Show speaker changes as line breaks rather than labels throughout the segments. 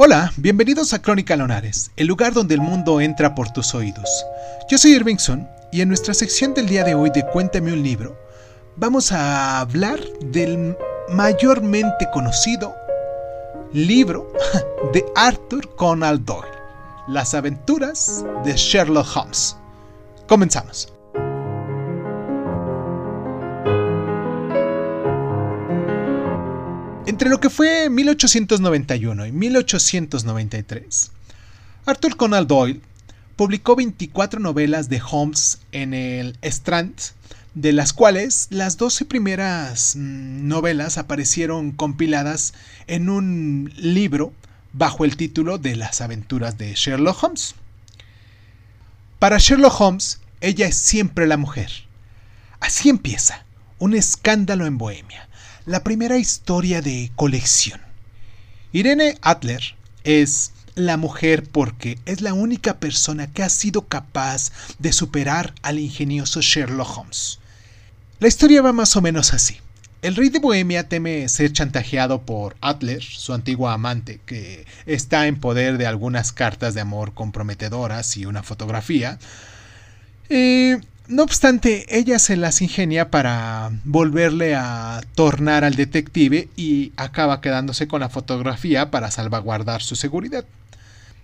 Hola, bienvenidos a Crónica Lonares, el lugar donde el mundo entra por tus oídos. Yo soy Irvingson y en nuestra sección del día de hoy de Cuéntame un libro, vamos a hablar del mayormente conocido libro de Arthur Conan Doyle, Las aventuras de Sherlock Holmes. Comenzamos. Entre lo que fue 1891 y 1893, Arthur Conan Doyle publicó 24 novelas de Holmes en el Strand, de las cuales las 12 primeras mm, novelas aparecieron compiladas en un libro bajo el título de Las aventuras de Sherlock Holmes. Para Sherlock Holmes, ella es siempre la mujer. Así empieza, un escándalo en Bohemia la primera historia de colección. Irene Adler es la mujer porque es la única persona que ha sido capaz de superar al ingenioso Sherlock Holmes. La historia va más o menos así. El rey de Bohemia teme ser chantajeado por Adler, su antigua amante, que está en poder de algunas cartas de amor comprometedoras y una fotografía. Eh, no obstante, ella se las ingenia para volverle a tornar al detective y acaba quedándose con la fotografía para salvaguardar su seguridad.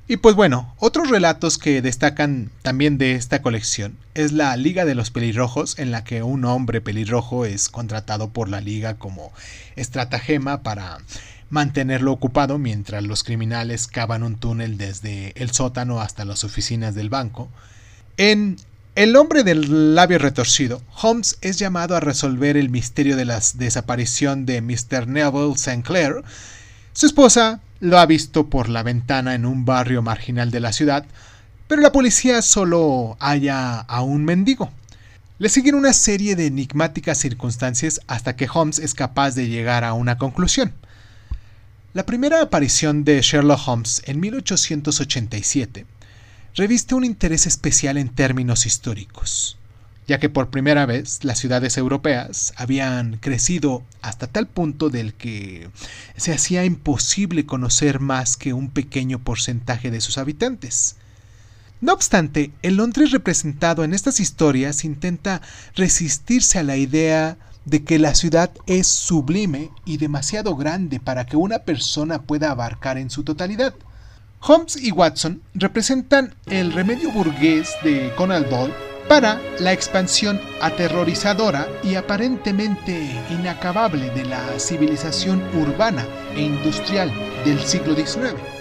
Y pues bueno, otros relatos que destacan también de esta colección es la Liga de los Pelirrojos, en la que un hombre pelirrojo es contratado por la Liga como estratagema para mantenerlo ocupado mientras los criminales cavan un túnel desde el sótano hasta las oficinas del banco. En el hombre del labio retorcido, Holmes es llamado a resolver el misterio de la desaparición de Mr. Neville St. Clair. Su esposa lo ha visto por la ventana en un barrio marginal de la ciudad, pero la policía solo halla a un mendigo. Le siguen una serie de enigmáticas circunstancias hasta que Holmes es capaz de llegar a una conclusión. La primera aparición de Sherlock Holmes en 1887 reviste un interés especial en términos históricos, ya que por primera vez las ciudades europeas habían crecido hasta tal punto del que se hacía imposible conocer más que un pequeño porcentaje de sus habitantes. No obstante, el Londres representado en estas historias intenta resistirse a la idea de que la ciudad es sublime y demasiado grande para que una persona pueda abarcar en su totalidad. Holmes y Watson representan el remedio burgués de Conan Doyle para la expansión aterrorizadora y aparentemente inacabable de la civilización urbana e industrial del siglo XIX.